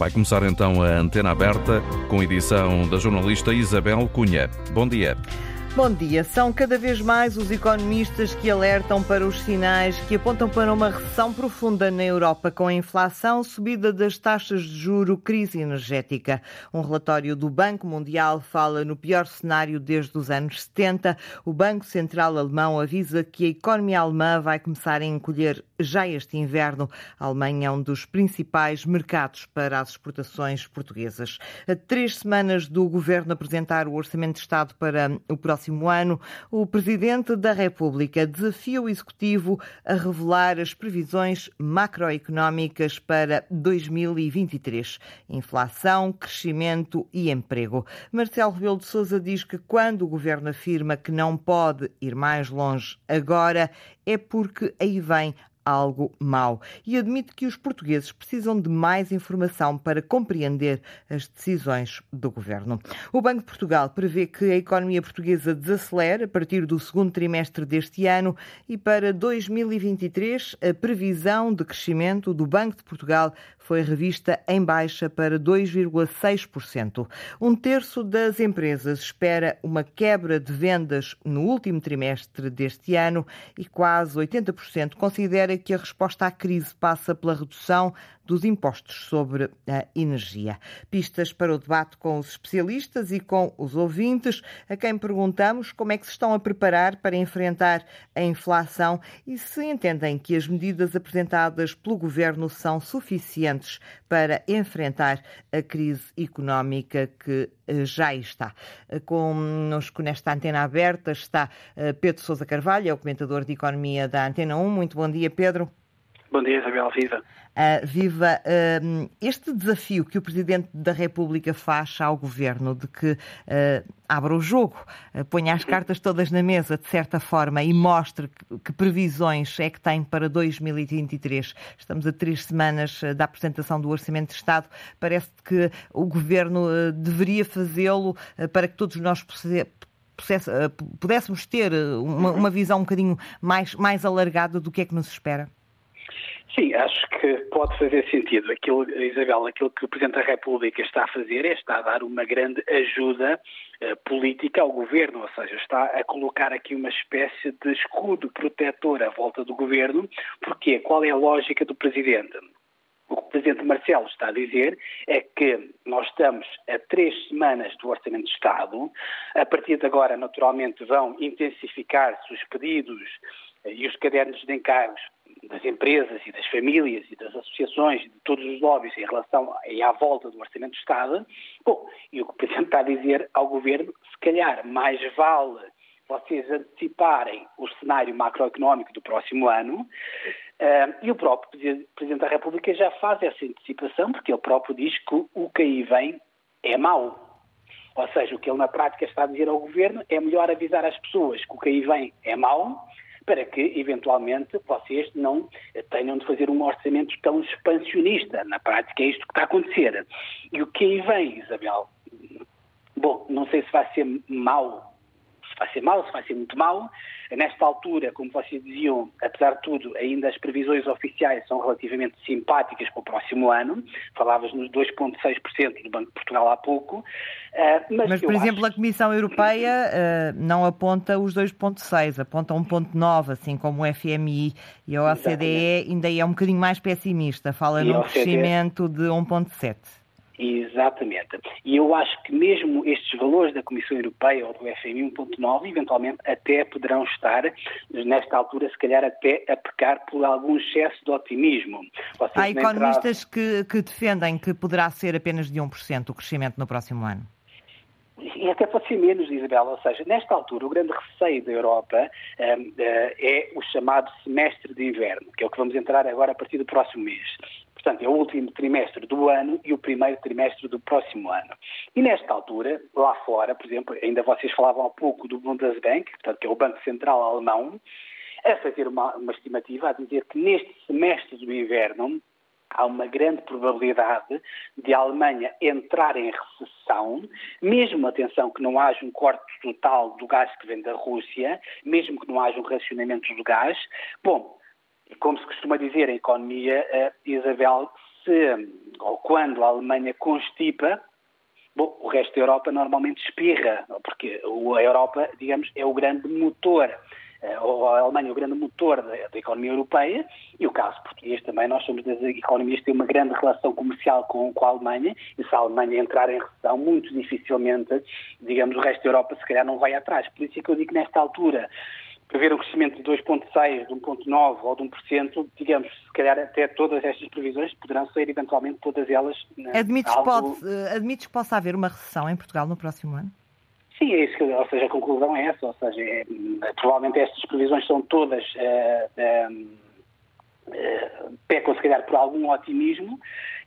Vai começar então a antena aberta com edição da jornalista Isabel Cunha. Bom dia. Bom dia. São cada vez mais os economistas que alertam para os sinais que apontam para uma recessão profunda na Europa, com a inflação, subida das taxas de juro, crise energética. Um relatório do Banco Mundial fala no pior cenário desde os anos 70. O Banco Central Alemão avisa que a economia alemã vai começar a encolher já este inverno. A Alemanha é um dos principais mercados para as exportações portuguesas. A três semanas do governo apresentar o Orçamento de Estado para o próximo próximo ano, o Presidente da República desafia o Executivo a revelar as previsões macroeconómicas para 2023. Inflação, crescimento e emprego. Marcelo Rebelo de Sousa diz que quando o Governo afirma que não pode ir mais longe agora, é porque aí vem algo mau e admite que os portugueses precisam de mais informação para compreender as decisões do governo. O Banco de Portugal prevê que a economia portuguesa desacelere a partir do segundo trimestre deste ano e para 2023 a previsão de crescimento do Banco de Portugal foi revista em baixa para 2,6%. Um terço das empresas espera uma quebra de vendas no último trimestre deste ano e quase 80% considera que a resposta à crise passa pela redução dos impostos sobre a energia. Pistas para o debate com os especialistas e com os ouvintes, a quem perguntamos como é que se estão a preparar para enfrentar a inflação e se entendem que as medidas apresentadas pelo governo são suficientes para enfrentar a crise económica que eh, já está. Conosco nesta antena aberta está eh, Pedro Sousa Carvalho, é o comentador de economia da Antena 1. Muito bom dia, Pedro. Bom dia, Isabel. Viva. Uh, viva. Uh, este desafio que o Presidente da República faz ao Governo de que uh, abra o jogo, ponha as cartas todas na mesa, de certa forma, e mostre que, que, previsões é que tem para 2023. Estamos a três semanas da apresentação do Orçamento de Estado. Parece que o Governo deveria fazê-lo para que todos nós pudéssemos ter uma, uma visão um bocadinho mais, mais alargada do que é que nos espera. Sim, acho que pode fazer sentido. Aquilo, Isabel, aquilo que o Presidente da República está a fazer é está a dar uma grande ajuda uh, política ao governo, ou seja, está a colocar aqui uma espécie de escudo protetor à volta do governo. Porquê? Qual é a lógica do Presidente? O que o Presidente Marcelo está a dizer é que nós estamos a três semanas do Orçamento de Estado. A partir de agora, naturalmente, vão intensificar-se os pedidos e os cadernos de encargos das empresas e das famílias e das associações de todos os lobbies em relação e à volta do Orçamento de Estado. Bom, e o que o Presidente está a dizer ao Governo, se calhar mais vale vocês anteciparem o cenário macroeconómico do próximo ano, uh, e o próprio Presidente da República já faz essa antecipação, porque ele próprio diz que o que aí vem é mau. Ou seja, o que ele na prática está a dizer ao Governo é melhor avisar as pessoas que o que aí vem é mau, para que, eventualmente, vocês não tenham de fazer um orçamento tão expansionista. Na prática é isto que está a acontecer. E o que aí vem, Isabel? Bom, não sei se vai ser mau vai ser mau, se vai ser muito mau. Nesta altura, como vocês diziam, apesar de tudo, ainda as previsões oficiais são relativamente simpáticas para o próximo ano. Falavas nos 2,6% do Banco de Portugal há pouco. Eh, mas, mas por exemplo, acho... a Comissão Europeia uh, não aponta os 2,6%, aponta 1,9%, assim como o FMI. E a OCDE Exatamente. ainda é um bocadinho mais pessimista, fala e num OCDE... crescimento de 1,7%. Exatamente. E eu acho que mesmo estes valores da Comissão Europeia ou do FMI 1.9, eventualmente até poderão estar, nesta altura, se calhar até a pecar por algum excesso de otimismo. Vocês Há economistas que, que defendem que poderá ser apenas de 1% o crescimento no próximo ano e até pode ser menos, Isabela, ou seja, nesta altura o grande receio da Europa um, uh, é o chamado semestre de inverno, que é o que vamos entrar agora a partir do próximo mês. Portanto, é o último trimestre do ano e o primeiro trimestre do próximo ano. E nesta altura, lá fora, por exemplo, ainda vocês falavam há pouco do Bundesbank, portanto, que é o Banco Central Alemão, a fazer uma, uma estimativa a dizer que neste semestre do inverno há uma grande probabilidade de a Alemanha entrar em recessão, mesmo, atenção, que não haja um corte total do gás que vem da Rússia, mesmo que não haja um racionamento do gás. Bom, como se costuma dizer em economia, Isabel, se ou quando a Alemanha constipa, bom, o resto da Europa normalmente espirra, porque a Europa, digamos, é o grande motor eh, ou a Alemanha é o grande motor da, da, economia europeia e o caso português também, nós somos das economias que têm uma grande relação comercial com, com a Alemanha e se a Alemanha entrar em recessão, muito dificilmente, digamos, o resto da Europa se calhar não vai atrás. Por isso é que eu digo que nesta altura prever um crescimento de 2,6%, de 1,9% ou de 1%, digamos, se calhar até todas estas previsões poderão ser eventualmente todas elas. Né, admites, algo... pode, eh, admites que possa haver uma recessão em Portugal no próximo ano? Sim, é isso, que, ou seja, a conclusão é essa, ou seja, é, provavelmente estas previsões são todas, uh, uh, pecam se calhar por algum otimismo,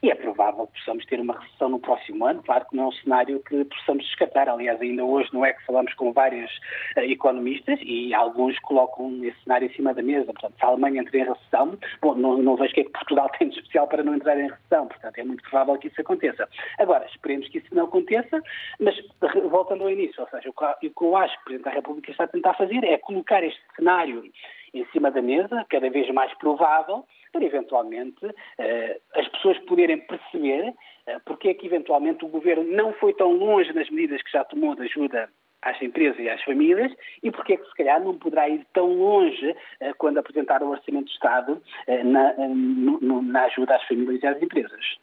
e é provável que possamos ter uma recessão no próximo ano. Claro que não é um cenário que possamos descartar. Aliás, ainda hoje não é que falamos com vários uh, economistas e alguns colocam esse cenário em cima da mesa. Portanto, se a Alemanha entra em recessão, bom, não, não vejo o que é que Portugal tem de especial para não entrar em recessão. Portanto, é muito provável que isso aconteça. Agora, esperemos que isso não aconteça, mas voltando ao início, ou seja, o que eu acho que o Presidente da República está a tentar fazer é colocar este cenário em cima da mesa, cada vez mais provável, para eventualmente uh, as pessoas poderem perceber uh, porque é que eventualmente o governo não foi tão longe nas medidas que já tomou de ajuda às empresas e às famílias e porque é que se calhar não poderá ir tão longe uh, quando apresentar o Orçamento de Estado na, na ajuda às famílias e às empresas.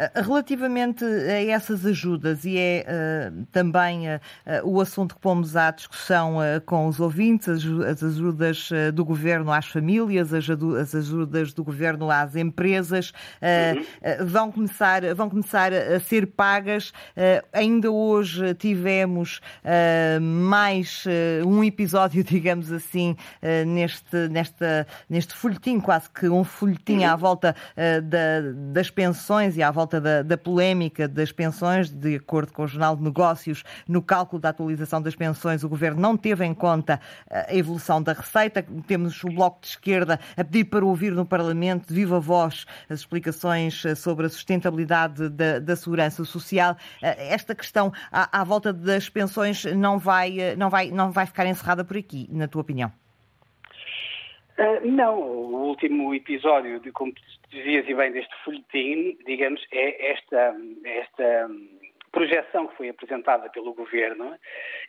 Eh, relativamente a essas ajudas, e é uh, também uh, o assunto que pomos à discussão uh, com os ouvintes, as, as ajudas do governo às famílias, as, as, ajudas do governo às empresas, uhum. vão, começar, vão começar a ser pagas. ainda hoje tivemos mais um episódio, digamos assim, neste, nesta, neste folhetim, quase que um folhetim uhum. à volta da, das pensões e à volta da, da polémica das pensões, de acordo com o Jornal de Negócios, no cálculo da atualização das pensões, o Governo não teve em conta a evolução da receita. Temos o Bloco de Esquerda a pedir para ouvir no Parlamento, de viva voz, as explicações sobre a sustentabilidade da, da segurança social. Esta questão à, à volta das pensões não vai, não, vai, não vai ficar encerrada por aqui, na tua opinião? Uh, não, o último episódio, de, como dizias e bem, deste folhetim, digamos, é esta, esta projeção que foi apresentada pelo Governo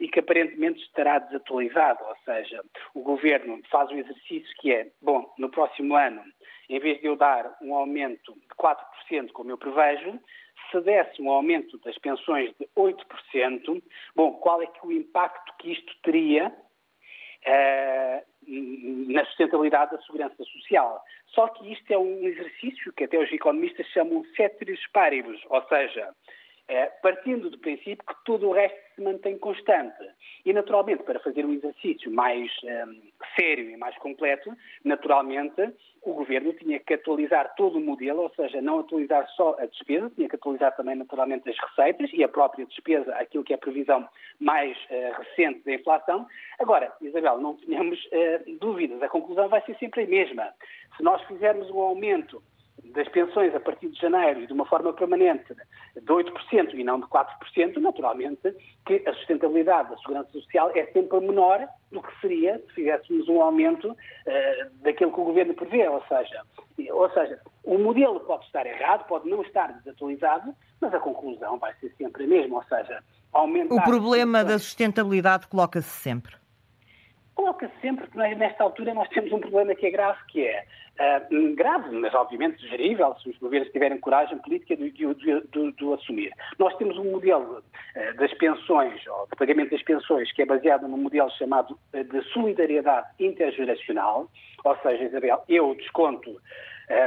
e que aparentemente estará desatualizada, ou seja, o Governo faz um exercício que é, bom, no próximo ano, em vez de eu dar um aumento de 4%, como eu prevejo, se desse um aumento das pensões de 8%, bom, qual é que o impacto que isto teria? Uh, na sustentabilidade da segurança social. Só que isto é um exercício que até os economistas chamam ceteris paribus, ou seja, partindo do princípio que todo o resto se mantém constante. E, naturalmente, para fazer um exercício mais um, sério e mais completo, naturalmente, o Governo tinha que atualizar todo o modelo, ou seja, não atualizar só a despesa, tinha que atualizar também, naturalmente, as receitas e a própria despesa, aquilo que é a previsão mais uh, recente da inflação. Agora, Isabel, não tenhamos uh, dúvidas, a conclusão vai ser sempre a mesma. Se nós fizermos um aumento das pensões a partir de janeiro e de uma forma permanente de 8% e não de 4%, naturalmente que a sustentabilidade da segurança social é sempre menor do que seria se fizéssemos um aumento uh, daquilo que o governo prevê. Ou seja, ou seja, o modelo pode estar errado, pode não estar desatualizado, mas a conclusão vai ser sempre a mesma. Ou seja, aumentar. O problema da sustentabilidade coloca-se sempre coloca-se sempre que nesta altura nós temos um problema que é grave, que é uh, grave, mas obviamente gerível, se os governos tiverem coragem política de, de, de, de assumir. Nós temos um modelo uh, das pensões, ou de pagamento das pensões, que é baseado num modelo chamado uh, de solidariedade intergeracional, ou seja, Isabel, eu desconto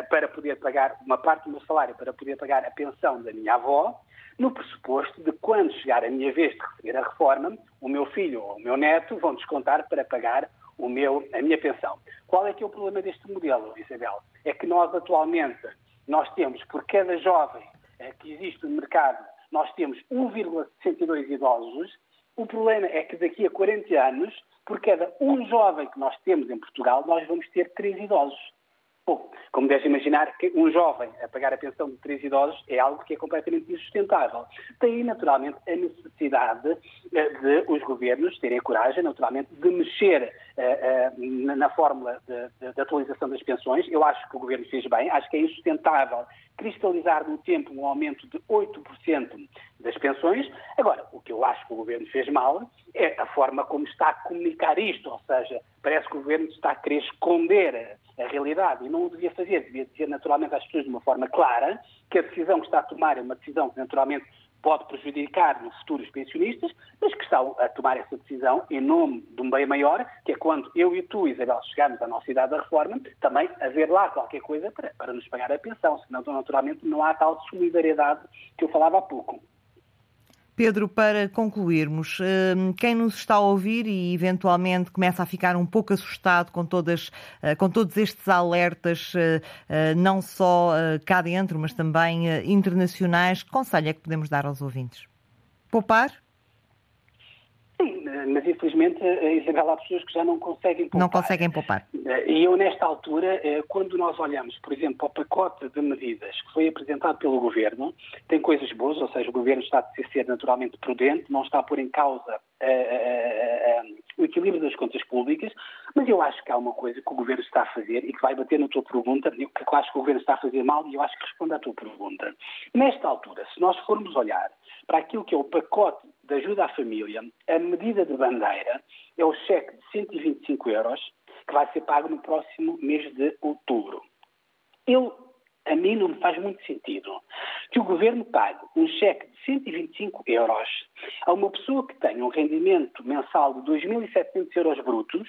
para poder pagar uma parte do meu salário para poder pagar a pensão da minha avó, no pressuposto de quando chegar a minha vez de receber a reforma, o meu filho ou o meu neto vão descontar para pagar o meu, a minha pensão. Qual é que é o problema deste modelo, Isabel? É que nós atualmente nós temos, por cada jovem eh, que existe no mercado, nós temos 1,62 idosos. O problema é que daqui a 40 anos, por cada um jovem que nós temos em Portugal, nós vamos ter três idosos. Bom, como deve imaginar, que um jovem a pagar a pensão de três idosos é algo que é completamente insustentável. Daí, naturalmente, a necessidade eh, de os governos terem a coragem, naturalmente, de mexer uh, uh, na fórmula de, atualização das pensões. Eu acho que o governo fez bem, acho que é insustentável cristalizar no tempo um aumento de 8% das pensões. Agora, o que eu acho que o governo fez mal é a forma como está a comunicar isto, ou seja, parece que o governo está a querer esconder a realidade e não o devia fazer, devia dizer naturalmente às pessoas de uma forma clara que a decisão que está a tomar é uma decisão que naturalmente pode prejudicar no futuro os pensionistas, mas que estão a tomar essa decisão em nome de um bem maior, que é quando eu e tu, Isabel, chegamos à nossa idade da reforma, também haver lá qualquer coisa para, para nos pagar a pensão, senão naturalmente não há tal solidariedade que eu falava há pouco. Pedro, para concluirmos, hum, quem nos está a ouvir e eventualmente começa a ficar um pouco assustado com, todas, eh, com todos estes alertas, eh, eh, não só cá dentro, mas também internacionais, que conselho é que podemos dar aos ouvintes? Poupar? Sim, mas infelizmente, Isabel, há pessoas que já não conseguem poupar. Não conseguem poupar. E eu, nesta altura, quando nós olhamos, por exemplo, para o pacote de medidas que foi apresentado pelo Governo, tem coisas boas, ou seja, o Governo está a ser naturalmente prudente, não está a pôr em causa uh, uh, uh, o equilíbrio das contas públicas, mas eu acho que há uma coisa que o Governo está a fazer e que vai bater na tua pergunta, que eu acho que o Governo está a fazer mal e eu acho que responde à tua pergunta. Nesta altura, se nós formos olhar para aquilo que é o pacote de ajuda à família, a medida de bandeira é o cheque de 125 euros que vai ser pago no próximo mês de outubro. Eu, a mim não me faz muito sentido que o governo pague um cheque de 125 euros a uma pessoa que tem um rendimento mensal de 2.700 euros brutos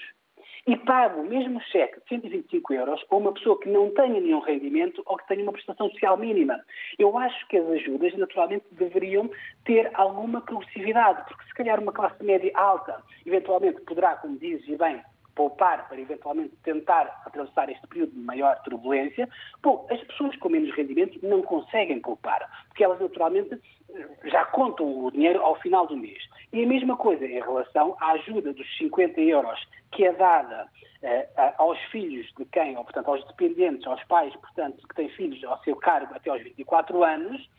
e pago o mesmo cheque de 125 euros a uma pessoa que não tenha nenhum rendimento ou que tenha uma prestação social mínima. Eu acho que as ajudas, naturalmente, deveriam ter alguma progressividade, porque se calhar uma classe média alta, eventualmente poderá, como dizes e bem, poupar para eventualmente tentar atravessar este período de maior turbulência, bom, as pessoas com menos rendimento não conseguem poupar, porque elas naturalmente já contam o dinheiro ao final do mês. E a mesma coisa em relação à ajuda dos 50 euros que é dada uh, aos filhos de quem, ou portanto aos dependentes, aos pais, portanto, que têm filhos ao seu cargo até aos 24 anos,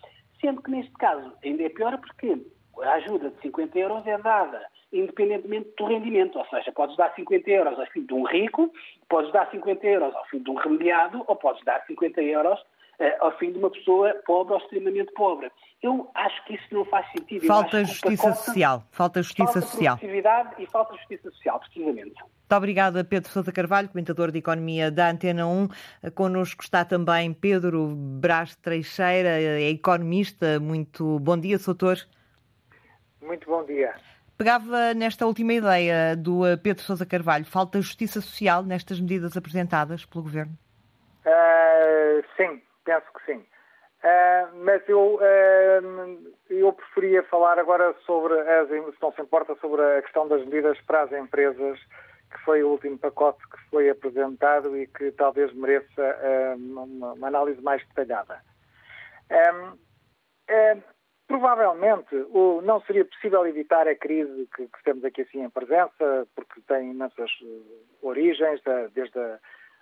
sendo que neste caso ainda é pior porque a ajuda de 50 euros é dada independentemente do rendimento. Ou seja, podes dar 50 euros ao filho de um rico, podes dar 50 euros ao filho de um remediado, ou podes dar 50 euros uh, ao filho de uma pessoa pobre ou extremamente pobre. Eu acho que isso não faz sentido. Falta justiça social. Falta justiça falta social. e falta justiça social, precisamente. Muito obrigada, Pedro Sousa Carvalho, comentador de Economia da Antena 1. Connosco está também Pedro Brás Treixeira, é economista. Muito bom dia, doutor. Muito bom dia. Pegava nesta última ideia do eh, Pedro Sousa Carvalho. Falta justiça social nestas medidas apresentadas pelo Governo? Uh, sim, penso que sim. Uh, mas eu, uh, eu preferia falar agora sobre, as, se não se importa, sobre a questão das medidas para as empresas, que foi o último pacote que foi apresentado e que talvez mereça uma, uma, análise mais detalhada. Provavelmente o, não seria possível evitar a crise que, que, temos aqui assim em presença, porque tem imensas uh, origens, desde a,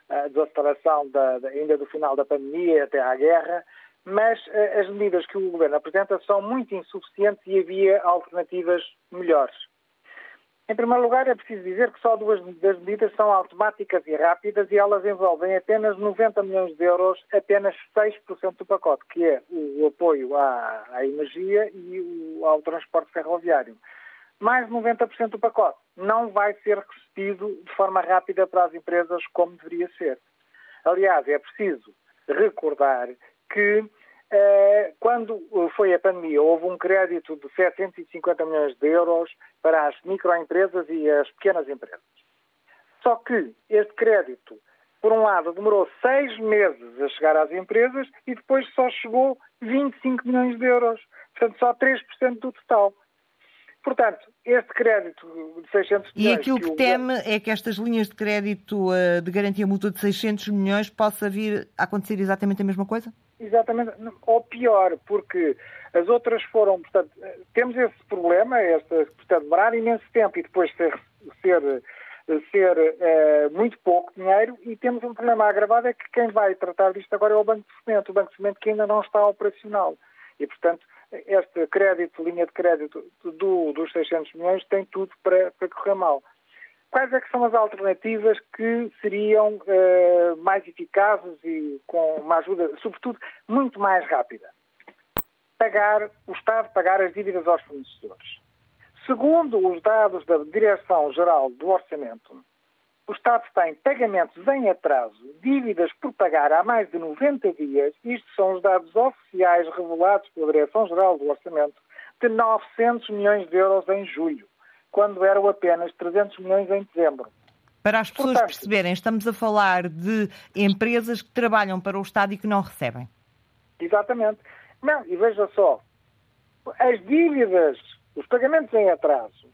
a desaceleração da, da, ainda do final da pandemia até à guerra, mas uh, as medidas que o Governo apresenta são muito insuficientes e havia alternativas melhores. Em primeiro lugar, é preciso dizer que só duas das medidas são automáticas e rápidas e elas envolvem apenas 90 milhões de euros, apenas 6% do pacote, que é o apoio à, à energia e o, ao transporte ferroviário. Mais 90% do pacote não vai ser recebido de forma rápida para as empresas como deveria ser. Aliás, é preciso recordar que quando foi a pandemia, houve um crédito de 750 milhões de euros para as microempresas e as pequenas empresas. Só que este crédito, por um lado, demorou seis meses a chegar às empresas e depois só chegou 25 milhões de euros. Portanto, só 3% do total. Portanto, este crédito de 600 milhões... E aquilo que, que teme é que estas linhas de crédito eh, de garantia mútua de 600 milhões possa vir a acontecer exatamente a mesma coisa? Exatamente, ou pior, porque as outras foram, portanto, temos esse problema, esta, portanto, demorar imenso tempo e depois ser, ser ser uh, muito pouco dinheiro e temos um problema agravado, é que quem vai tratar disto agora é o Banco de Fomento, o Banco de Fomento que ainda não está operacional. E, portanto, este crédito, linha de crédito do, dos 600 milhões tem tudo para, para correr mal. Quais é que são as alternativas que seriam uh, mais eficazes e com uma ajuda, sobretudo, muito mais rápida? Pagar, o Estado pagar as dívidas aos fornecedores. Segundo os dados da Direção-Geral do Orçamento, o Estado tem pagamentos em atraso, dívidas por pagar há mais de 90 dias, isto são os dados oficiais revelados pela Direção-Geral do Orçamento, de 900 milhões de euros em julho, quando eram apenas 300 milhões em dezembro. Para as pessoas Portanto, perceberem, estamos a falar de empresas que trabalham para o Estado e que não recebem. Exatamente. Não, e veja só, as dívidas, os pagamentos em atraso,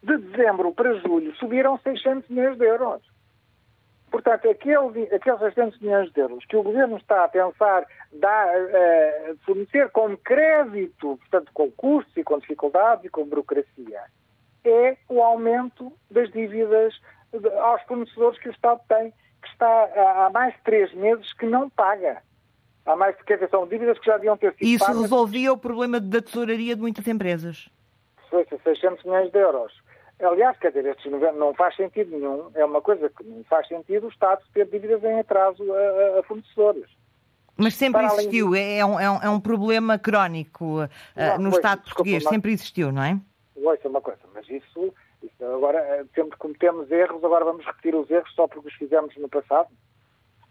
de dezembro para julho subiram 600 milhões de euros. Portanto, aquele, aqueles 600 milhões de euros que o Governo está a pensar dar, uh, fornecer como crédito, portanto, com custos e com dificuldades e com burocracia, é o aumento das dívidas aos fornecedores que o Estado tem, que está há mais de três meses que não paga. Há mais de que são dívidas que já deviam ter sido Isso pagas. resolvia o problema da tesouraria de muitas empresas. 600 milhões de euros. Aliás, quer dizer, estes não faz sentido nenhum. É uma coisa que não faz sentido o Estado ter dívidas em atraso a, a fornecedores. Mas sempre Para existiu, de... é, um, é, um, é um problema crónico uh, não, no pois, Estado desculpa, português, mas... sempre existiu, não é? Isso é uma coisa, mas isso, isso agora, eh, sempre cometemos erros, agora vamos repetir os erros só porque os fizemos no passado.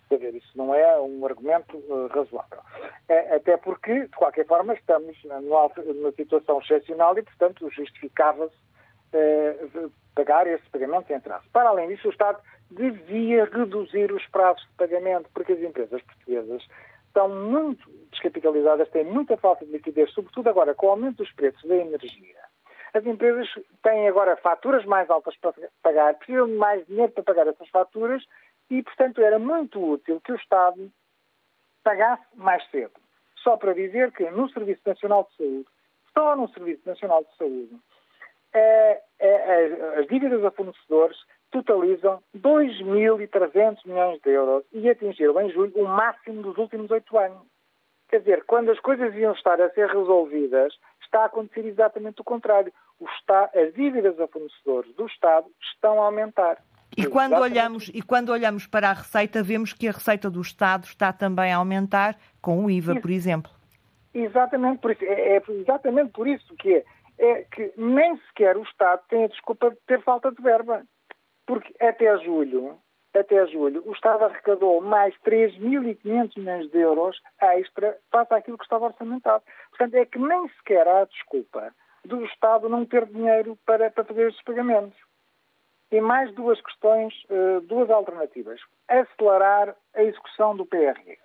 Quer dizer, isso não é um argumento uh, razoável. É, até porque, de qualquer forma, estamos numa, numa situação excepcional e, portanto, justificava-se eh, pagar esse pagamento em atraso. Para além disso, o Estado devia reduzir os prazos de pagamento, porque as empresas portuguesas estão muito descapitalizadas, têm muita falta de liquidez, sobretudo agora com o aumento dos preços da energia. As empresas têm agora faturas mais altas para pagar, precisam de mais dinheiro para pagar essas faturas e, portanto, era muito útil que o Estado pagasse mais cedo. Só para dizer que no Serviço Nacional de Saúde, só no Serviço Nacional de Saúde, é, é, as dívidas a fornecedores totalizam 2.300 milhões de euros e atingiram em julho o máximo dos últimos oito anos. Quer dizer, quando as coisas iam estar a ser resolvidas, está a acontecer exatamente o contrário. O está, as dívidas a fornecedores do Estado estão a aumentar. E quando, olhamos, e quando olhamos para a receita, vemos que a receita do Estado está também a aumentar com o IVA, isso, por exemplo. Exatamente por isso. É, é exatamente por isso que é é que nem sequer o Estado tem a desculpa de ter falta de verba. Porque até julho, até julho, o Estado arrecadou mais 3.500 milhões de euros extra face àquilo que estava orçamentado. Portanto, é que nem sequer há desculpa do Estado não ter dinheiro para, para fazer estes pagamentos. E mais duas questões, eh, duas alternativas. Acelerar a execução do PRR.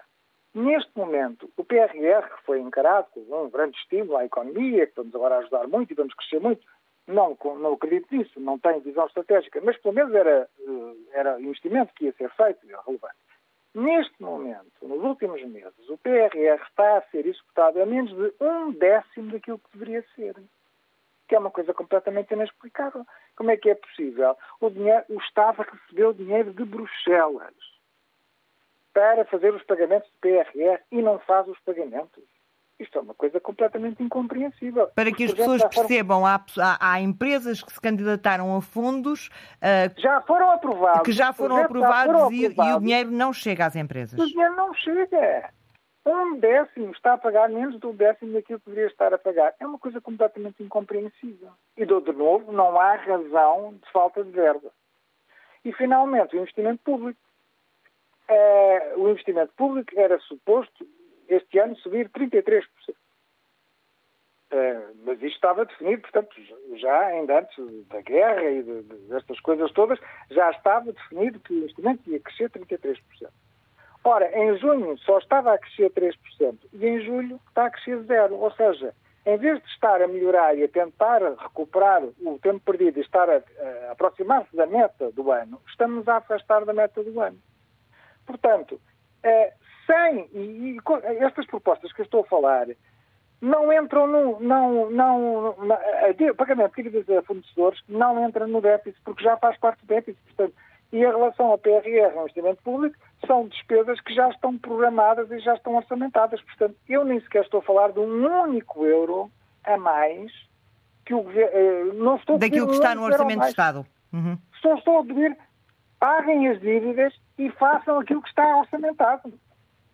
Neste momento, o PRR, foi encarado como um grande estímulo à economia, que vamos agora ajudar muito e vamos crescer muito, não, não acredito nisso, não tem visão estratégica, mas pelo menos era, eh, era investimento que ia ser feito e relevante. Neste momento, nos últimos meses, o PRR está a ser executado a menos de um décimo daquilo que deveria ser. Que é uma coisa completamente inexplicável. Como é que é possível? O, dinheiro, o Estado recebeu dinheiro de Bruxelas para fazer os pagamentos de PRR e não faz os pagamentos. Isto é uma coisa completamente incompreensível. Para que as pessoas percebam, há, há, empresas que se candidataram a fundos uh, já foram aprovados, que já foram aprovados, já foram e, aprovados, e, o dinheiro não chega às empresas. O dinheiro não chega. Um décimo está a pagar menos do décimo daquilo que deveria estar a pagar. É uma coisa completamente incompreensível. E, de novo, não há razão de falta de verba. E, finalmente, o investimento público eh, o investimento público era suposto este ano subir 33%. Eh, mas isto estava definido, portanto, já ainda antes da guerra e de, de, destas coisas todas, já estava definido que o investimento ia crescer 33%. Ora, em junho só estava a crescer 3% e em julho está a crescer zero. Ou seja, em vez de estar a melhorar e a tentar recuperar o tempo perdido e estar a, a aproximar-se da meta do ano, estamos a afastar da meta do ano. Portanto, sem, e, e, estas propostas que eu estou a falar não entram no. Não, não, o pagamento de dívidas a fornecedores não entra no déficit, porque já faz parte do déficit. Portanto, e em relação ao PRR, ao investimento público, são despesas que já estão programadas e já estão orçamentadas. Portanto, eu nem sequer estou a falar de um único euro a mais que o governo. Eh, não estou Daquilo que está no Orçamento de Estado. Uhum. Só estou a pedir, paguem as dívidas e façam aquilo que está orçamentado.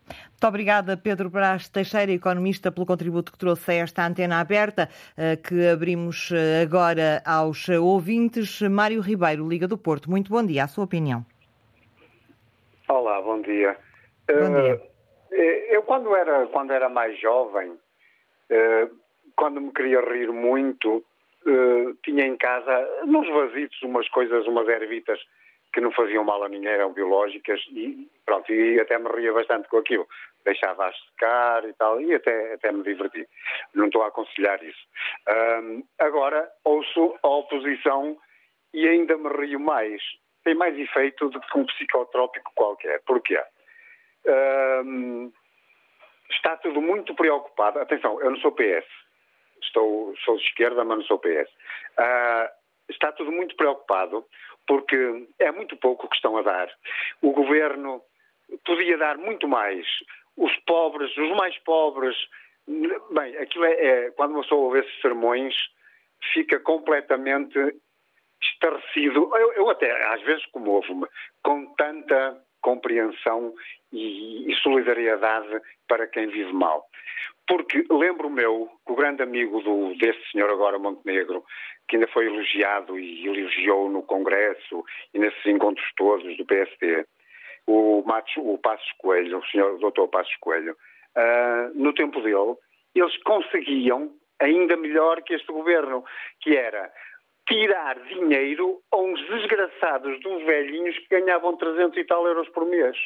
Muito obrigada, Pedro Brás Teixeira, economista, pelo contributo que trouxe a esta antena aberta, eh, que abrimos eh, agora aos ouvintes. Mário Ribeiro, Liga do Porto, muito bom dia, a sua opinião. Olá, bom dia. Bom dia. Eu, quando era, quando era mais jovem, quando me queria rir muito, tinha em casa, nos vasitos, umas coisas, umas ervitas que não faziam mal a ninguém, eram biológicas e pronto, e até me ria bastante com aquilo. Deixava-as secar e tal, e até, até me diverti. Não estou a aconselhar isso. Um, agora ouço a oposição e ainda me rio mais. Tem mais efeito do que um psicotrópico qualquer. Porquê? Um, está tudo muito preocupado. Atenção, eu não sou PS. Estou, sou de esquerda, mas não sou PS. Uh, ah, está tudo muito preocupado porque é muito pouco que estão a dar. O governo podia dar muito mais. Os pobres, os mais pobres, bem, aquilo é, é quando uma pessoa ouve esses sermões, fica completamente estarrecido. Eu, eu até às vezes comovo-me com tanta compreensão e, e, solidariedade para quem vive mal. Porque lembro meu que o grande amigo do, deste senhor agora, Montenegro, que ainda foi elogiado e elogiou no Congresso e nesses encontros todos do PSD, o, Matos, o Passos Coelho, o senhor doutor Passos Coelho, uh, no tempo dele, eles conseguiam ainda melhor que este governo, que era tirar dinheiro a uns desgraçados de uns velhinhos que ganhavam 300 e tal euros por mês.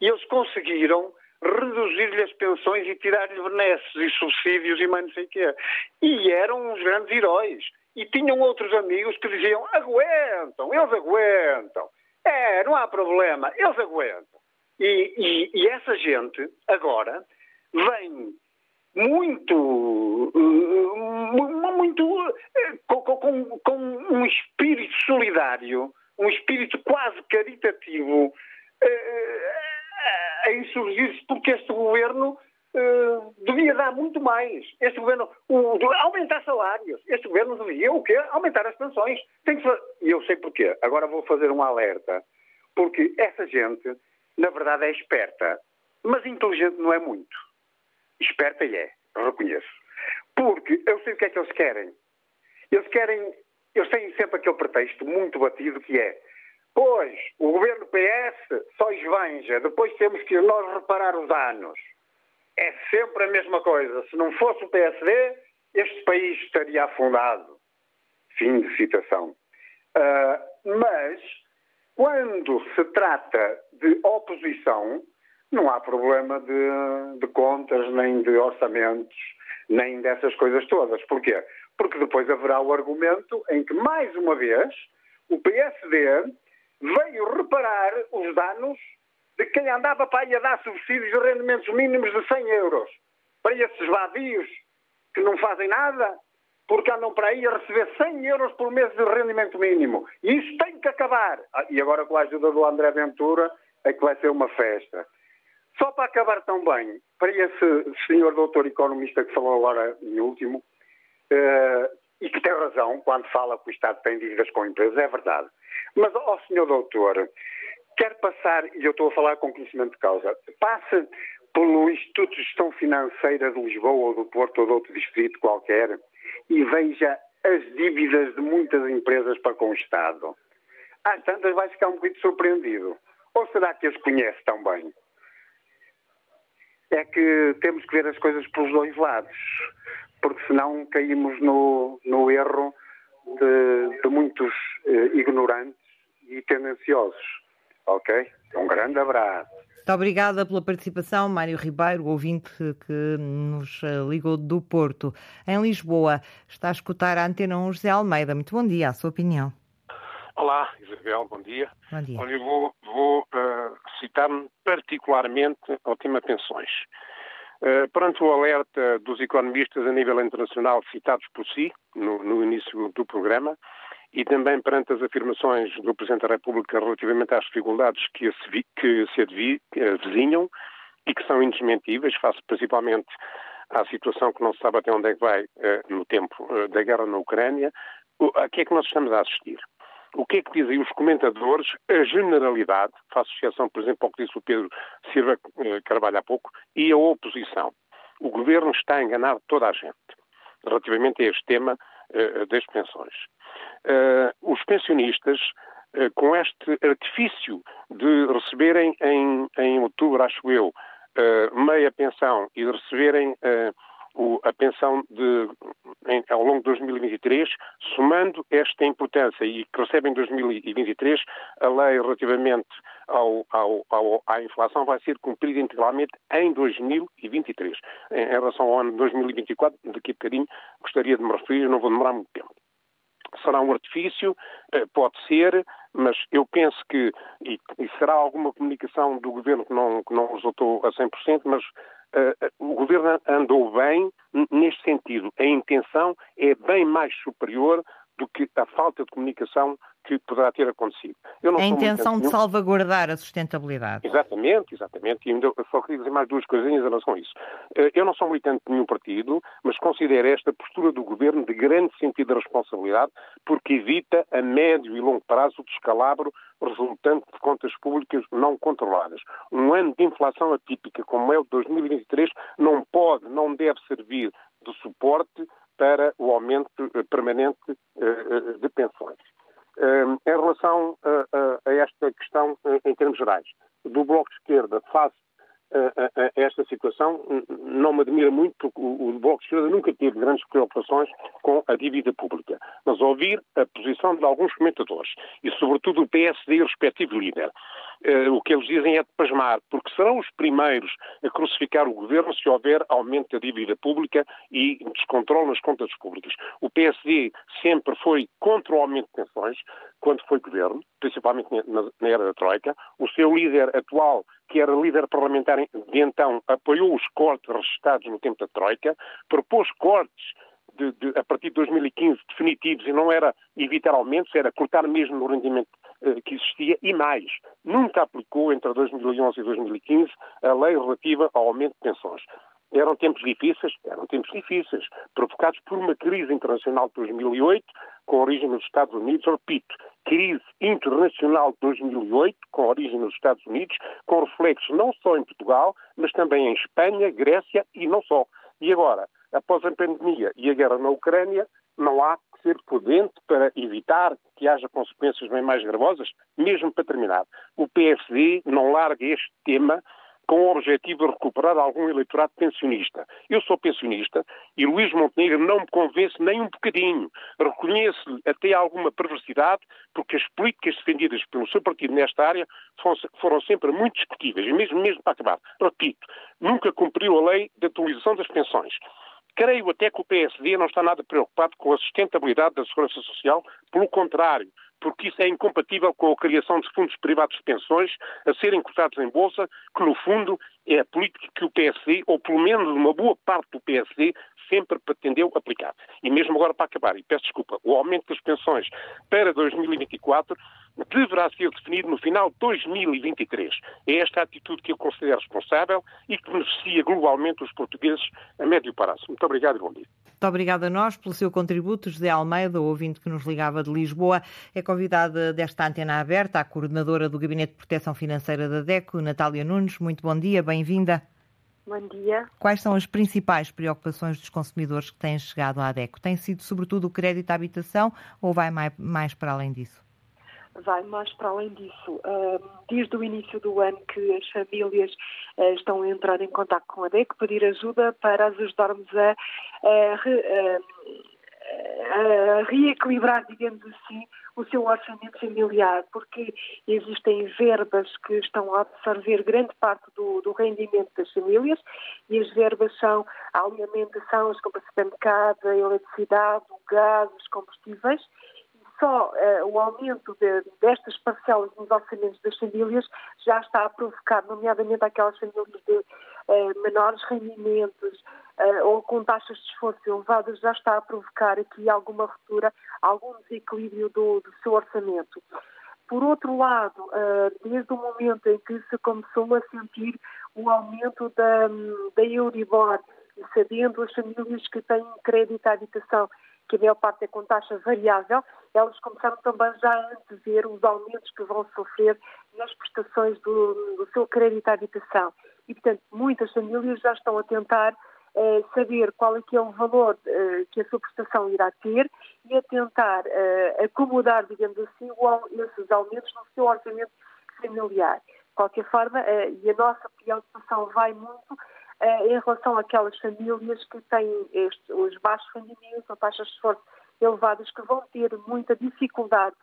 E eles conseguiram reduzir-lhe as pensões e tirar-lhe benesses e subsídios e mais não sei o quê. E eram uns grandes heróis. E tinham outros amigos que diziam: aguentam, eles aguentam. É, não há problema, eles aguentam. E, e, e essa gente, agora, vem muito, eh, muito eh, com, com, com, um espírito solidário, um espírito quase caritativo, eh, a insurgir-se porque este governo uh, devia dar muito mais. Este governo, o, aumentar salários. Este governo devia o quê? Aumentar as pensões. Tem que E eu sei porquê. Agora vou fazer um alerta. Porque essa gente, na verdade, é esperta. Mas inteligente não é muito. Esperta é, reconheço. Porque eu sei o que é que eles querem. Eles querem, eles têm sempre aquele pretexto muito batido que é Pois, o governo PS só esvanja, depois temos que nós reparar os danos. É sempre a mesma coisa. Se não fosse o PSD, este país estaria afundado. Fim de citação. Uh, mas, quando se trata de oposição, não há problema de, de, contas, nem de orçamentos, nem dessas coisas todas. Porquê? Porque depois haverá o argumento em que, mais uma vez, o PSD veio reparar os danos de quem andava para aí a dar subsídios de rendimentos mínimos de 100 euros para esses vadios que não fazem nada, porque andam para aí a receber 100 euros por mês de rendimento mínimo. E isso tem que acabar. Ah, e agora com a ajuda do André Ventura é que vai ser uma festa. Só para acabar tão bem, para esse senhor doutor economista que falou agora em último, uh, e que tem razão quando fala que o Estado tem dívidas com empresas, é verdade. Mas, ó senhor doutor, quer passar, e eu estou a falar com conhecimento de causa, passe pelo Instituto de Gestão Financeira de Lisboa ou do Porto ou de outro distrito qualquer e veja as dívidas de muitas empresas para com o Estado. Às tantas vai ficar um bocadinho surpreendido. Ou será que as conhece tão bem? É que temos que ver as coisas pelos dois lados, porque senão caímos no, no erro de, de muitos eh, ignorantes e tendenciosos. Ok? Um grande abraço. Muito obrigada pela participação, Mário Ribeiro, ouvinte que nos eh, ligou do Porto. Em Lisboa, está a escutar a Antena 1 José Almeida. Muito bom dia, a sua opinião. Olá, Isabel, bom dia. Bom dia. Olha, eu vou, vou uh, citar-me particularmente ao tema pensões. Uh, perante o alerta dos economistas a nível internacional citados por si no, no início do programa e também perante as afirmações do Presidente da República relativamente às dificuldades que se, que se avizinham e que são indesmentíveis, face principalmente à situação que não se sabe até onde é que vai uh, no tempo uh, da guerra na Ucrânia, a que é que nós estamos a assistir? O que é que dizem os comentadores, a generalidade, faço exceção, por exemplo, ao que disse o Pedro Silva eh, Carvalho há pouco, e a oposição. O governo está a enganar toda a gente relativamente a este tema uh, das pensões. Uh, os pensionistas, uh, com este artifício de receberem em, em outubro, acho eu, meia pensão e de receberem o, a pensão de, em, ao longo de 2023, somando esta importância e que recebe em 2023, a lei relativamente ao, ao, ao, à inflação vai ser cumprida integralmente em 2023. Em, em relação ao ano 2024, daqui a bocadinho gostaria de me referir, não vou demorar muito tempo será um artifício, eh, pode ser, mas eu penso que, e, será alguma comunicação do Governo que não, que não resultou a 100%, mas o Governo andou bem neste sentido. A intenção é bem mais superior do que a falta de comunicação que poderá ter acontecido. a intenção de salvaguardar a sustentabilidade. Exatamente, exatamente. E ainda só queria dizer mais duas coisinhas em relação a isso. Eh, eu não sou militante de nenhum partido, mas considero esta postura do Governo de grande sentido de responsabilidade, porque evita a médio e longo prazo o descalabro resultante de contas públicas não controladas. Um ano de inflação atípica como é o de 2023 não pode, não deve servir de suporte para o aumento eh, permanente eh, de pensões. Em relação a, esta questão em termos gerais, do Bloco de Esquerda face a, esta situação não me admira muito, porque o, Bloco de Esquerda nunca teve grandes preocupações com a dívida pública. Mas ouvir a posição de alguns comentadores, e sobretudo o PSD e o respectivo líder, uh, o que eles dizem é de pasmar, porque serão os primeiros a crucificar o governo se houver aumento da dívida pública e descontrole nas contas públicas. O PSD sempre foi contra o aumento de pensões, quando foi governo, principalmente na, na era da Troika. O seu líder atual que era líder parlamentar de então, apoiou os cortes registrados no tempo da Troika, propôs cortes de, de, a partir de 2015 definitivos e não era evitar aumentos, era cortar mesmo no rendimento eh, que existia e mais, nunca aplicou entre 2011 e 2015 a lei relativa ao aumento de pensões. Eram tempos difíceis? Eram tempos difíceis, provocados por uma crise internacional de 2008, com origem nos Estados Unidos, repito, crise internacional de 2008, com origem nos Estados Unidos, com reflexos não só em Portugal, mas também em Espanha, Grécia e não só. E agora, após a pandemia e a guerra na Ucrânia, não há que ser prudente para evitar que haja consequências bem mais gravosas? Mesmo para terminar, o PSD não larga este tema com o objetivo de recuperar algum eleitorado pensionista. Eu sou pensionista e Luís Montenegro não me convence nem um bocadinho. Reconheço-lhe até alguma perversidade, porque as políticas defendidas pelo seu partido nesta área foram sempre muito discutíveis, e mesmo, mesmo para acabar. Repito, nunca cumpriu a lei de atualização das pensões. Creio até que o PSD não está nada preocupado com a sustentabilidade da segurança social, pelo contrário, porque isso é incompatível com a criação de fundos privados de pensões a serem cotados em bolsa, que no fundo é a política que o PSD, ou pelo menos uma boa parte do PSD, sempre pretendeu aplicar. E mesmo agora para acabar, e peço desculpa, o aumento das pensões para 2024 deverá ser definido no final de 2023. É esta atitude que eu considero responsável e que beneficia globalmente os portugueses a médio prazo. Muito obrigado e bom dia. Muito obrigada a nós pelo seu contributo. José Almeida, o ouvinte que nos ligava de Lisboa, é convidada desta antena aberta, a coordenadora do Gabinete de Proteção Financeira da DECO, Natália Nunes. Muito bom dia, bem-vinda. Bom dia. Quais são as principais preocupações dos consumidores que têm chegado à DECO? Tem sido sobretudo o crédito à habitação ou vai mais para além disso? Vai mais para além disso. Desde o início do ano que as famílias ah, estão a entrar em contato com a DEC, pedir ajuda para as ajudarmos a, a, a reequilibrar, digamos assim, o seu orçamento familiar, porque existem verbas que estão a absorver grande parte do, do rendimento das famílias e as verbas são a alimentação, as compras de supermercado, a eletricidade, o gás, os combustíveis só uh, o aumento de, destas parcelas nos orçamentos das famílias já está a provocar, nomeadamente aquelas famílias de menores rendimentos ou com taxas de esforço elevadas, já está a provocar aqui alguma ruptura, algum desequilíbrio do, do seu orçamento. Por outro lado, desde o momento em que se começou a sentir o aumento da, da Euribor, sabendo as famílias que têm crédito à habitação, que a maior parte é com taxa variável, elas começaram também já a antever os aumentos que vão sofrer nas prestações do, do seu crédito à habitação. E, portanto, muitas famílias já estão a tentar eh, saber qual é que é o valor eh, que a sua prestação irá ter e a tentar eh, acomodar, digamos assim, esses aumentos no seu orçamento familiar. De qualquer forma, eh, e a nossa preocupação vai muito eh, em relação àquelas famílias que têm este, os baixos rendimentos ou taxas de esforço elevadas, que vão ter muita dificuldade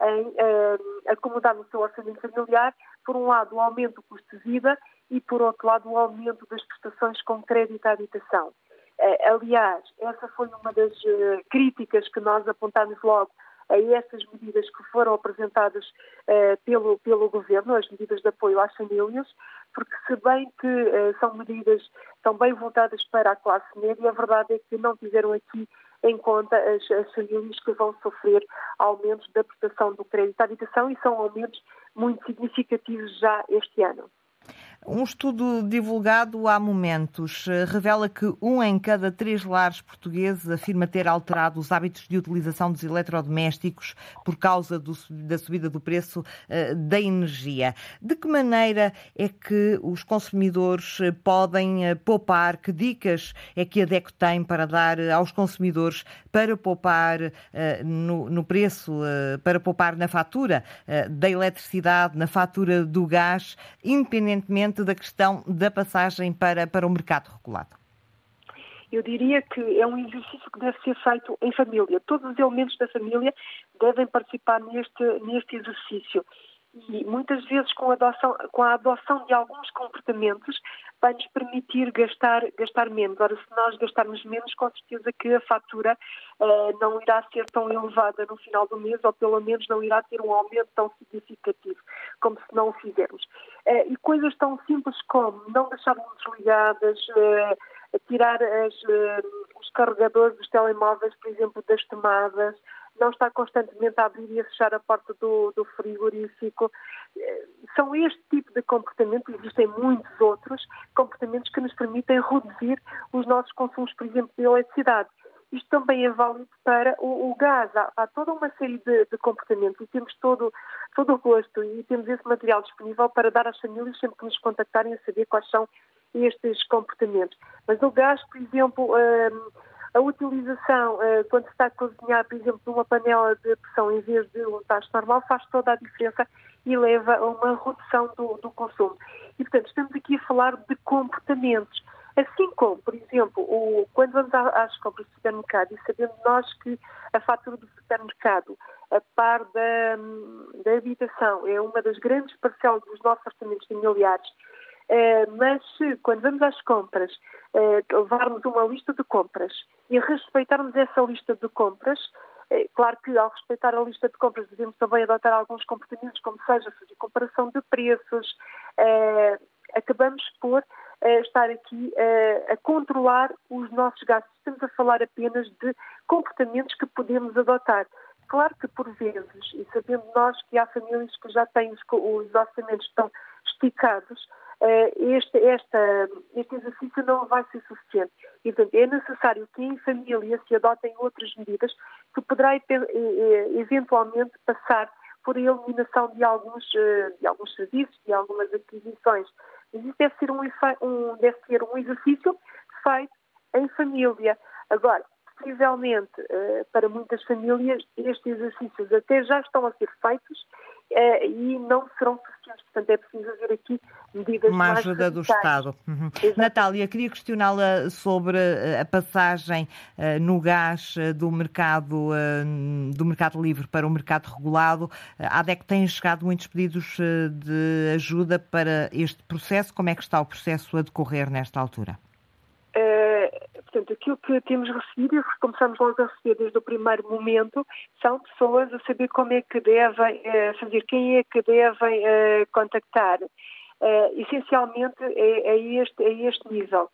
em eh, acomodar no seu orçamento familiar, por um lado, o aumento do custo de vida e, por outro lado, o aumento das prestações com crédito à habitação. aliás, essa foi uma das críticas que nós apontámos logo a essas medidas que foram apresentadas uh, pelo, pelo Governo, as medidas de apoio às famílias, porque se bem que uh, são medidas tão bem voltadas para a classe média, a verdade é que não tiveram aqui em conta as, as famílias que vão sofrer aumentos da prestação do crédito à habitação e são aumentos muito significativos já este ano. Um estudo divulgado há momentos eh, revela que um em cada três lares portugueses afirma ter alterado os hábitos de utilização dos eletrodomésticos por causa do, da subida do preço uh, da energia. De que maneira é que os consumidores eh, podem poupar? Que dicas é que a DECO tem para dar aos consumidores para poupar no, no, preço, para poupar na fatura da eletricidade, na fatura do gás, independentemente da questão da passagem para, para o mercado regulado? Eu diria que é um exercício que deve ser feito em família. Todos os elementos da família devem participar neste, neste exercício. E muitas vezes, com a, adoção, com a adoção de alguns comportamentos, vai nos permitir gastar, gastar menos. Ora, se nós gastarmos menos, com certeza que a fatura uh, não irá ser tão elevada no final do mês, ou pelo menos não irá ter um aumento tão significativo como se não o fizermos. Uh, e coisas tão simples como não deixar luzes ligadas, uh, tirar as, os carregadores dos telemóveis, por exemplo, das tomadas, não está constantemente a abrir e a fechar a porta do, do frigorífico. Eh, são este tipo de comportamento, existem muitos outros comportamentos que nos permitem reduzir os nossos consumos, por exemplo, de eletricidade. Isto também é válido para o, o gás. Há, há, toda uma série de, de, comportamentos e temos todo, todo o gosto e temos esse material disponível para dar às famílias sempre que nos contactarem a saber quais são estes comportamentos. Mas o gás, por exemplo, hum, a utilização, eh, quando se está a cozinhar, por exemplo, numa panela de pressão em vez de um tacho normal, faz toda a diferença e leva a uma redução do, do consumo. E, portanto, estamos aqui a falar de comportamentos. Assim como, por exemplo, o, quando vamos às compras do supermercado e sabendo nós que a fatura do supermercado, a par da, da habitação, é uma das grandes parcelas dos nossos orçamentos familiares, mas se, quando vamos às compras, eh, levarmos uma lista de compras e respeitarmos essa lista de compras, eh, claro que ao respeitar a lista de compras devemos também adotar alguns comportamentos, como seja fazer comparação de preços, acabamos por estar aqui a controlar os nossos gastos. Estamos a falar apenas de comportamentos que podemos adotar. Claro que por vezes, e sabendo nós que há famílias que já têm os, os orçamentos tão esticados, eh, este, esta, este exercício não vai ser suficiente. E, portanto, é necessário que em família se adotem outras medidas que poderá eh, eh, eventualmente passar por a eliminação de alguns, de alguns serviços, de algumas aquisições. Mas isso deve ser um, um, deve ser um exercício feito em família. Agora, possivelmente, para muitas famílias, estes exercícios até já estão a ser feitos e não serão suficientes. Portanto, é preciso haver aqui medidas Uma mais ajuda do Estado. Uhum. Natália, queria questioná-la sobre eh, a passagem uh, no gás uh, do mercado uh, do mercado livre para o mercado regulado. A ADEC tem chegado muitos pedidos de ajuda para este processo. Como é que está o processo a decorrer nesta altura? Portanto, aquilo que temos recebido e começamos logo a receber desde o primeiro momento são pessoas a saber como é que devem fazer, quem é que devem contactar. Uh, essencialmente é, é, este, é este nível.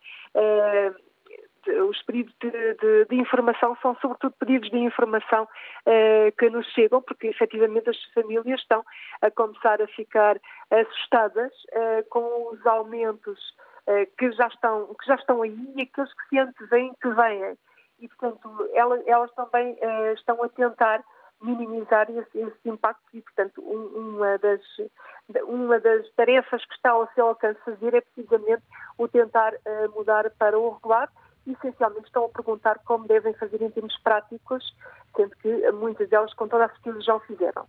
Os pedidos de, de, de, informação são sobretudo pedidos de informação que nos chegam, porque efetivamente as famílias estão a começar a ficar assustadas com os aumentos que, já estão, que já estão aí e aqueles que se antevêm que venham. E, portanto, elas, elas também estão a tentar minimizar esse, esse impacto e, portanto, um, uma, das, uma das tarefas que está ao seu alcance fazer é precisamente o tentar uh, mudar para o regular essencialmente, estão a perguntar como devem fazer em termos práticos, sendo que muitas delas, com toda a certeza, já o fizeram.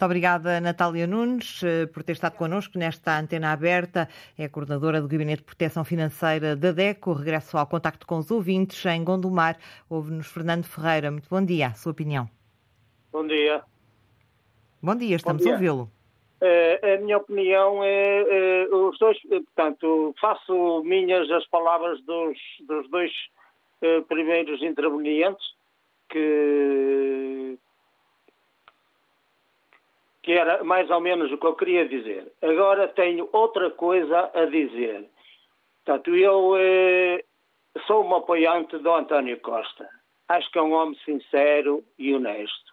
Muito obrigada, Natália Nunes, eh, por ter estado connosco nesta antena aberta. É a coordenadora do Gabinete de Proteção Financeira da DECO. Regresso ao contacto com os ouvintes em Gondomar. Ouve-nos Fernando Ferreira. Muito bom dia. A sua opinião. Bom dia. Bom dia, estamos Bom dia. a ouvi-lo. Uh, a minha opinião é, uh, os dois, portanto, faço minhas as palavras dos, dos dois primeiros intervenientes, que, que era mais ou menos o que eu queria dizer. Agora tenho outra coisa a dizer. Portanto, eu sou um apoiante do António Costa. Acho que é um homem sincero e honesto.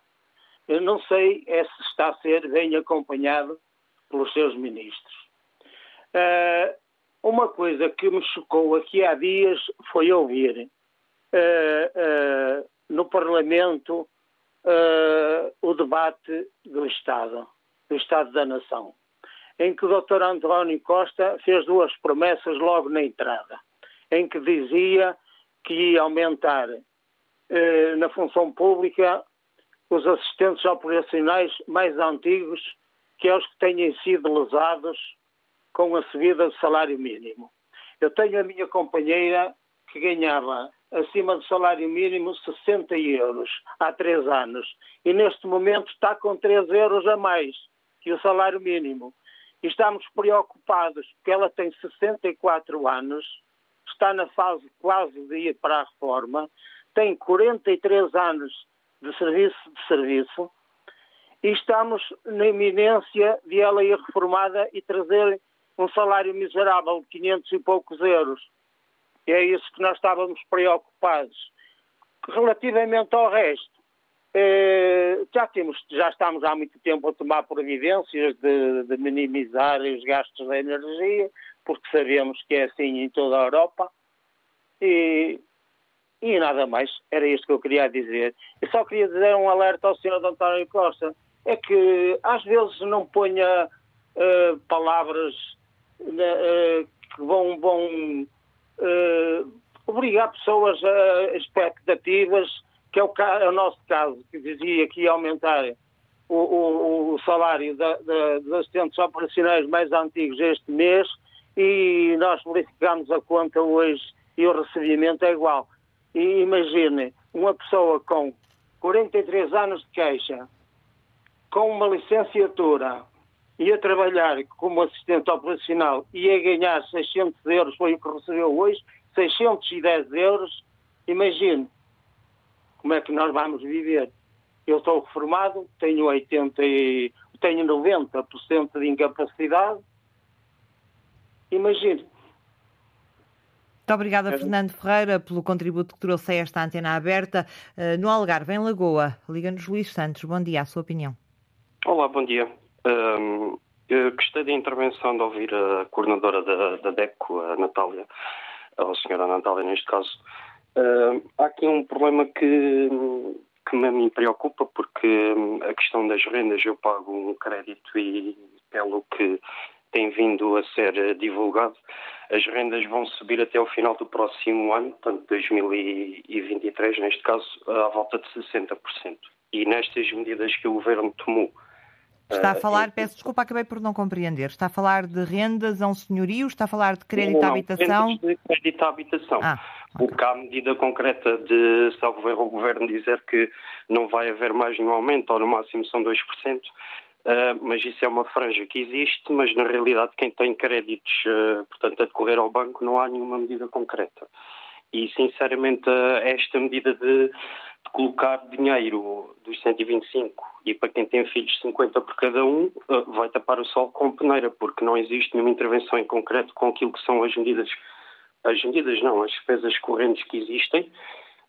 Eu não sei é se está a ser bem acompanhado pelos seus ministros. Uh, uma coisa que me chocou aqui há dias foi ouvir uh, uh, no Parlamento o debate do Estado, do Estado da Nação, em que o Dr. António Costa fez duas promessas logo na entrada, em que dizia que ia aumentar na função pública os assistentes operacionais mais antigos que os que tenham sido lesados com a subida do salário mínimo. Eu tenho a minha companheira que ganhava acima do salário mínimo 60 euros há três anos e neste momento está com 3 euros a mais que o salário mínimo. E estamos preocupados porque ela tem 64 anos, está na fase quase de ir para a reforma, tem 43 anos de serviço de serviço e estamos na iminência de ela ir reformada e trazer um salário miserável de 500 e poucos euros. E é isso que nós estávamos preocupados. Relativamente ao resto, eh, já, temos, já estamos há muito tempo a tomar providências de, de minimizar os gastos da energia, porque sabemos que é assim em toda a Europa. E e nada mais, era isto que eu queria dizer. Eu só queria dizer um alerta ao Sr. António Costa, é que às vezes não ponha uh, palavras uh, que vão, vão uh, obrigar pessoas a expectativas, que é o, é o, nosso caso, que dizia que ia aumentar o, o, o salário da, da, dos assistentes operacionais mais antigos este mês e nós verificamos a conta hoje e o recebimento é igual. E imagine uma pessoa com 43 anos de queixa, com uma licenciatura e a trabalhar como assistente operacional e a ganhar 600 euros, foi o que recebeu hoje, 610 euros, imagine como é que nós vamos viver. Eu estou reformado, tenho 80 e, tenho 90% de incapacidade. Imagine. Muito obrigada, é. Fernando Ferreira, pelo contributo que trouxe a esta antena aberta. Eh, no Algarve, em Lagoa, liga-nos Luís Santos. Bom dia, a sua opinião. Olá, bom dia. Um, gostei da intervenção de ouvir a coordenadora da, da DECO, a Natália, ou a senhora Natália neste caso. Uh, há aqui um problema que, que me preocupa, porque a questão das rendas, eu pago um crédito e pelo que tem vindo a ser divulgado, as rendas vão subir até o final do próximo ano, portanto 2023, neste caso, à volta de 60%. E nestas medidas que o Governo tomou. Está a eh, falar, peço desculpa, acabei por não compreender. Está a falar de rendas a um senhorio? Está a falar de crédito à habitação? de crédito à habitação. Ah, okay. O que há medida concreta de, salvo erro, o Governo dizer que não vai haver mais nenhum aumento, ou no máximo são 2%, Uh, mas isso é uma franja que existe, mas na realidade quem tem créditos, uh, portanto, a decorrer ao banco, não há nenhuma medida concreta. E, sinceramente, uh, esta medida de colocar dinheiro dos 125 e para quem tem filhos 50 por cada um, eh, vai tapar o sol com peneira, porque não existe nenhuma intervenção em concreto com aquilo que são as medidas, as medidas não, as despesas correntes que existem,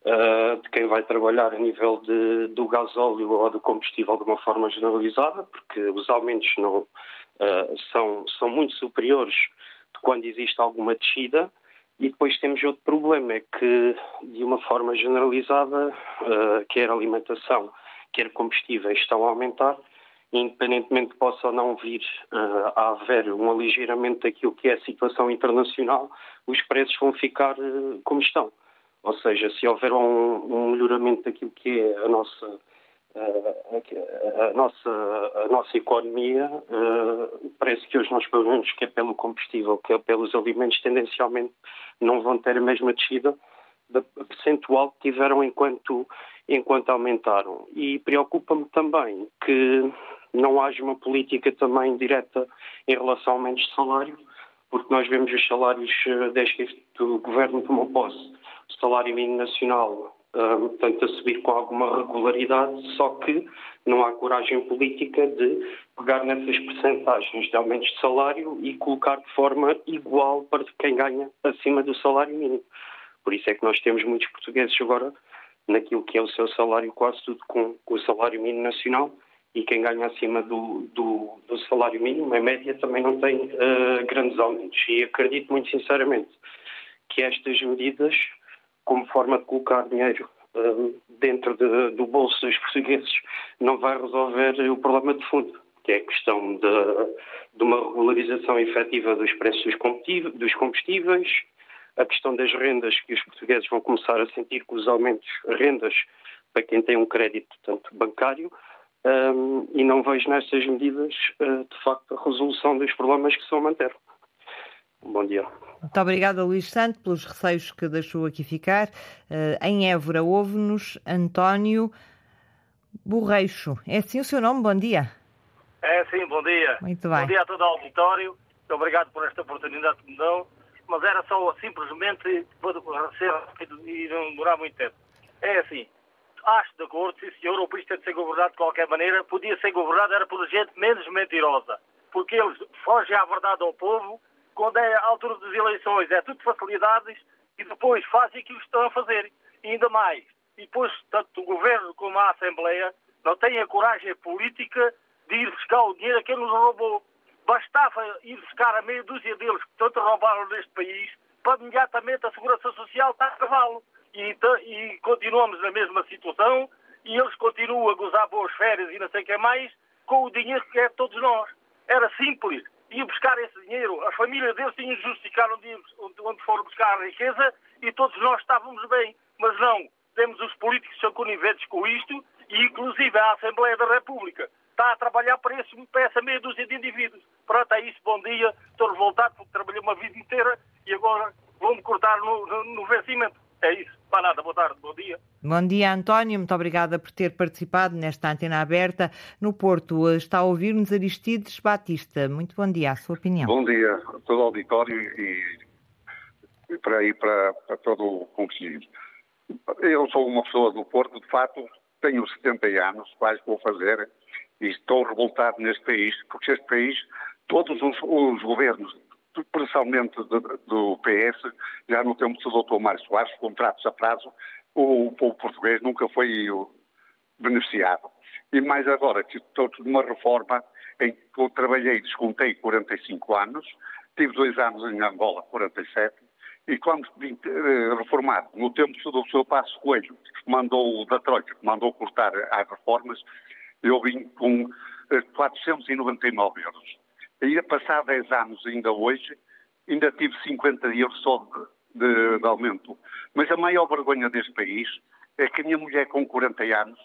uh, de quem vai trabalhar a nível de, do gasóleo ou do combustível de uma forma generalizada, porque os aumentos não, uh, são, são muito superiores de quando existe alguma descida. E depois temos outro problema, é que, de uma forma generalizada, uh, quer alimentação, quer combustíveis estão a aumentar, independentemente que possa ou não vir uh, a haver um aligeiramento daquilo que é a situação internacional, os preços vão ficar uh, como estão. Ou seja, se houver um, um melhoramento daquilo que é a nossa a, nossa, a nossa economia, parece que hoje nós pagamos que é pelo combustível, que é pelos alimentos, tendencialmente não vão ter a mesma descida da percentual que tiveram enquanto, enquanto aumentaram. E preocupa-me também que não haja uma política também direta em relação a aumentos de salário, porque nós vemos os salários eh, desde que o governo tomou posse. O salário mínimo nacional um, portanto, a subir com alguma regularidade, só que não há coragem política de pegar nessas percentagens de aumentos de salário e colocar de forma igual para quem ganha acima do salário mínimo. Por isso é que nós temos muitos portugueses agora naquilo que é o seu salário quase tudo com, com o salário mínimo nacional e quem ganha acima do, do, do salário mínimo, em média, também não tem uh, grandes aumentos. E acredito muito sinceramente que estas medidas como forma de colocar dinheiro uh, dentro de, do bolso dos portugueses não vai resolver o problema de fundo, que é a questão de, de uma regularização efetiva dos preços dos combustíveis, a questão das rendas, que os portugueses vão começar a sentir com os aumentos de rendas para quem tem um crédito, tanto bancário, um, e não vejo nestas medidas, uh, de facto, a resolução dos problemas que se vão manter. Bom dia. Muito obrigada, Luís Santos, pelos receios que deixou aqui ficar. Uh, em Évora, ouve-nos António Borreixo. É assim o seu nome? Bom dia. É sim, bom dia. Muito bem. Bom dia a todo o auditório. Obrigado por esta oportunidade que me dão. Mas era só simplesmente para ser rápido e não demorar muito tempo. É assim, acho de acordo, sim senhor, o país tem de ser governado de qualquer maneira. Podia ser governado, era por gente menos mentirosa. Porque eles fogem à verdade ao povo quando é a altura das eleições, é tudo facilidades e depois fazem aquilo que estão a fazer. E ainda mais. E depois, tanto o governo como a Assembleia não têm a coragem política de ir buscar o dinheiro a quem nos roubou. Bastava ir buscar a meia dúzia deles que tanto roubaram neste país para imediatamente a Segurança Social estar a cavalo. E, e continuamos na mesma situação e eles continuam a gozar boas férias e não sei o que mais com o dinheiro que é de todos nós. Era simples ia buscar esse dinheiro, a família deles tinha de justificar onde, onde foram buscar a riqueza e todos nós estávamos bem. Mas não, temos os políticos que são coniventes com isto e inclusive a Assembleia da República está a trabalhar para, esse, para essa meia dúzia de indivíduos. Pronto, é isso, bom dia, estou revoltado porque trabalhei uma vida inteira e agora vou-me cortar no, no, no vencimento. É isso. Para nada, boa tarde, bom dia. Bom dia, António. Muito obrigada por ter participado nesta antena aberta. No Porto está a ouvir-nos Aristides Batista. Muito bom dia, a sua opinião. Bom dia a todo o auditório e, e para aí para, para todo o conselho. Eu sou uma pessoa do Porto, de fato, tenho 70 anos, quase vou fazer, e estou revoltado neste país, porque este país, todos os, os governos principalmente do PS, já no tempo do Dr. Mário Soares, contratos a prazo, o povo português nunca foi beneficiado. E mais agora que estou numa reforma em que eu trabalhei, descontei 45 anos, tive dois anos em Angola, 47, e quando vim eh, reformado, no tempo do seu Passo Coelho, que mandou da Troika, que mandou cortar as reformas, eu vim com 499 eh, euros. E a passar 10 anos, ainda hoje, ainda tive 50 euros só de, de, de, aumento. Mas a maior vergonha deste país é que a minha mulher com 40 anos,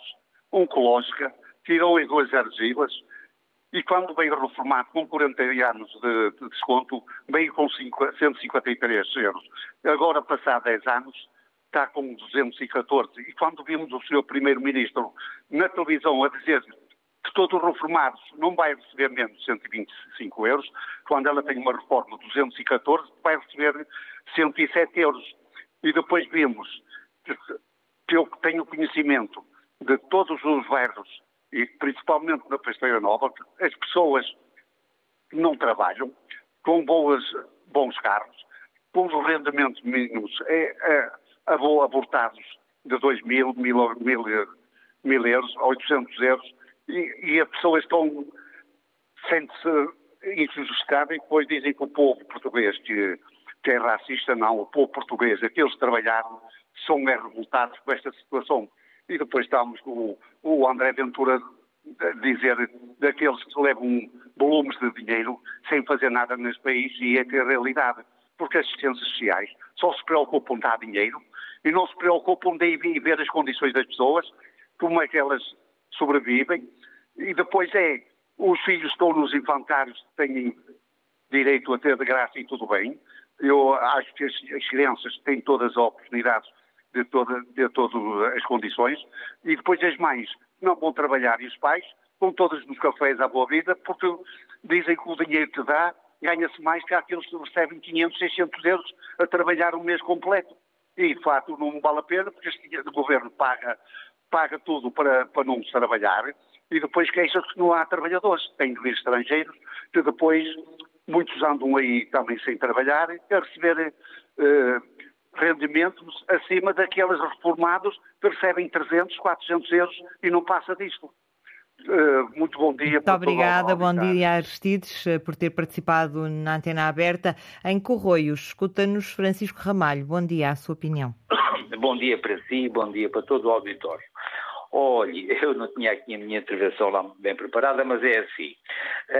oncológica, tirou em duas argilas e quando veio reformado com 40 anos de, de desconto, veio com 5, 153 euros. Agora, passar 10 anos, está com 214. E quando vimos o Sr. Primeiro-Ministro na televisão a dizer que todos os reformados não vai receber menos de 125 euros, quando ela tem uma reforma de 214, vai receber 107 euros. E depois vimos que, que eu tenho conhecimento de todos os bairros, e principalmente na Festeira Nova, as pessoas não trabalham, com boas, bons carros, com os rendimentos mínimos é, é, abortados de 2 mil, mil, mil, mil euros, 800 euros, e, e as pessoas estão, sente-se injustificada e depois dizem que o povo português que, que é racista, não, o povo português, aqueles que trabalharam, são revoltados com esta situação. E depois estamos com o, o André Ventura dizer daqueles que levam volumes de dinheiro sem fazer nada neste país e é que a realidade. Porque as assistências sociais só se preocupam de dar dinheiro e não se preocupam de ver as condições das pessoas, como é que elas sobrevivem. E depois é, os filhos estão nos infantários, têm direito a ter de graça e tudo bem. Eu acho que as, as crianças têm todas as oportunidades de, toda, de todas as condições. E depois as mães não vão trabalhar e os pais vão todos nos cafés à boa vida porque dizem que o dinheiro que dá ganha-se mais que aqueles que recebem 500, 600 euros a trabalhar um mês completo. E, de facto, não vale a pena, porque este o governo paga, paga tudo para, para não trabalhar e depois queixa-se que não há trabalhadores. Tem de vir estrangeiros, que depois muitos andam aí também sem trabalhar, a receber eh, rendimentos acima daqueles reformados que recebem 300, 400 euros e não passa disto. Uh, muito bom dia. Muito obrigada, bom dia Aristides eh, por ter participado na antena aberta. Em Corroios, escuta-nos Francisco Ramalho. Bom dia, a sua opinião. Bom dia para si, bom dia para todo o auditório. Olhe, eu não tinha aqui a minha intervenção lá bem preparada, mas é assim.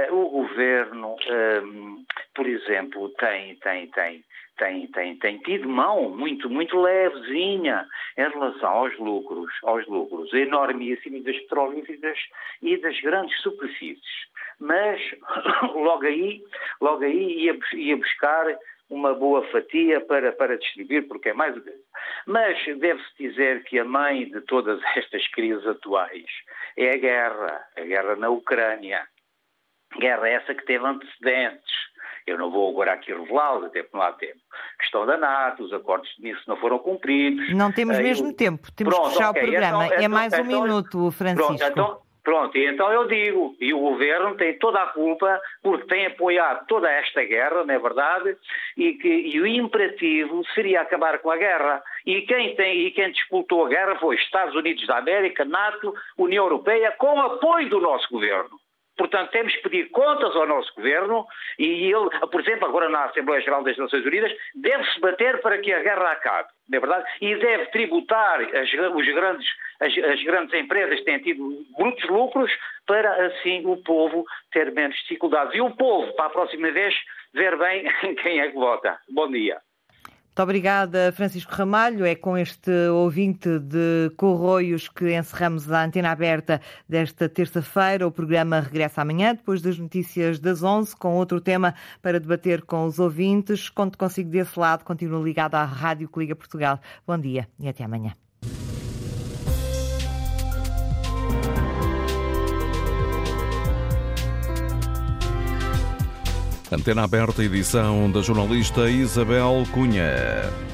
Uh, o governo, um, por exemplo, tem, tem, tem tem, tem, tem tido mão muito, muito levezinha em relação aos lucros, aos lucros enormíssimos das petrolíferas e das grandes superfícies. Mas logo aí, logo aí ia, ia buscar uma boa fatia para, para distribuir, porque é mais. Mas deve-se dizer que a mãe de todas estas crises atuais é a guerra, a guerra na Ucrânia. Guerra essa que teve antecedentes eu não vou agora aqui revelá-los, até porque não há tempo. Questão da NATO, os acordos de Nice não foram cumpridos. Não temos uh, mesmo tempo, temos Pronto, que fechar okay. o programa. Então, é mais então, um minuto, Francisco. Pronto, então, Pronto, e então eu digo, e o governo tem toda a culpa porque tem apoiado toda esta guerra, não é verdade? E que e o imperativo seria acabar com a guerra. E quem, tem, e quem disputou a guerra foi Estados Unidos da América, NATO, União Europeia, com apoio do nosso governo. Portanto, temos que pedir contas ao nosso governo e ele, por exemplo, agora na Assembleia Geral das Nações Unidas, deve-se bater para que a guerra acabe, não é verdade? E deve tributar as, os grandes, as, as grandes empresas que têm tido muitos lucros para, assim, o povo ter menos dificuldades. E o povo, para a próxima vez, ver bem quem é que vota. Bom dia. Muito obrigada, Francisco Ramalho. É com este ouvinte de Corroios que encerramos a antena aberta desta terça-feira. O programa regressa amanhã, depois das notícias das 11, com outro tema para debater com os ouvintes. Conto consigo desse lado. Continuo ligado à Rádio Coliga Portugal. Bom dia e até amanhã. Antena aberta, edição da jornalista Isabel Cunha.